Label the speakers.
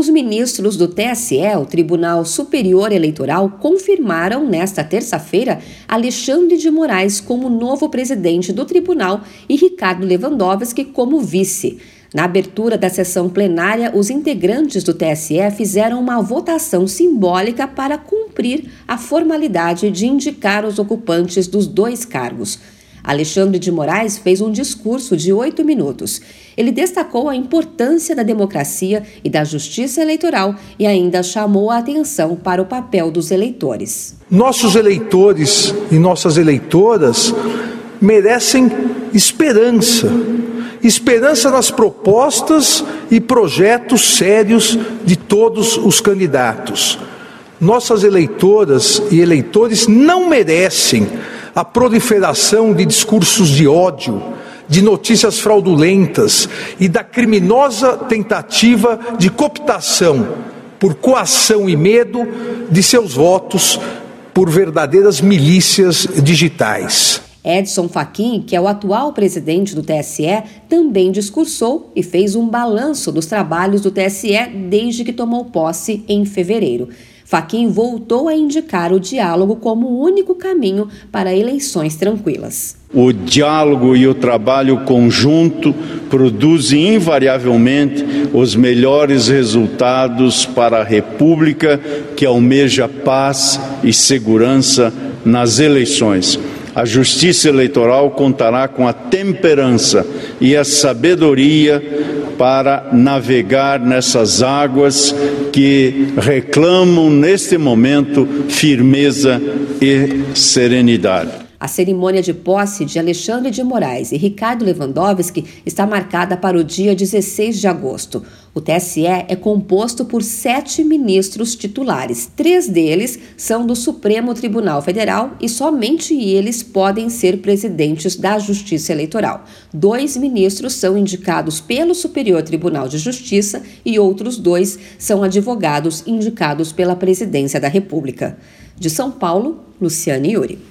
Speaker 1: Os ministros do TSE, o Tribunal Superior Eleitoral, confirmaram nesta terça-feira Alexandre de Moraes como novo presidente do tribunal e Ricardo Lewandowski como vice. Na abertura da sessão plenária, os integrantes do TSE fizeram uma votação simbólica para cumprir a formalidade de indicar os ocupantes dos dois cargos. Alexandre de Moraes fez um discurso de oito minutos. Ele destacou a importância da democracia e da justiça eleitoral e ainda chamou a atenção para o papel dos eleitores.
Speaker 2: Nossos eleitores e nossas eleitoras merecem esperança esperança nas propostas e projetos sérios de todos os candidatos. Nossas eleitoras e eleitores não merecem a proliferação de discursos de ódio, de notícias fraudulentas e da criminosa tentativa de cooptação por coação e medo de seus votos por verdadeiras milícias digitais.
Speaker 1: Edson Fachin, que é o atual presidente do TSE, também discursou e fez um balanço dos trabalhos do TSE desde que tomou posse em fevereiro. Fachin voltou a indicar o diálogo como o único caminho para eleições tranquilas.
Speaker 3: O diálogo e o trabalho conjunto produzem invariavelmente os melhores resultados para a República que almeja paz e segurança nas eleições. A justiça eleitoral contará com a temperança e a sabedoria para navegar nessas águas que reclamam neste momento firmeza e serenidade.
Speaker 1: A cerimônia de posse de Alexandre de Moraes e Ricardo Lewandowski está marcada para o dia 16 de agosto. O TSE é composto por sete ministros titulares. Três deles são do Supremo Tribunal Federal e somente eles podem ser presidentes da Justiça Eleitoral. Dois ministros são indicados pelo Superior Tribunal de Justiça e outros dois são advogados indicados pela Presidência da República. De São Paulo, Luciane Yuri.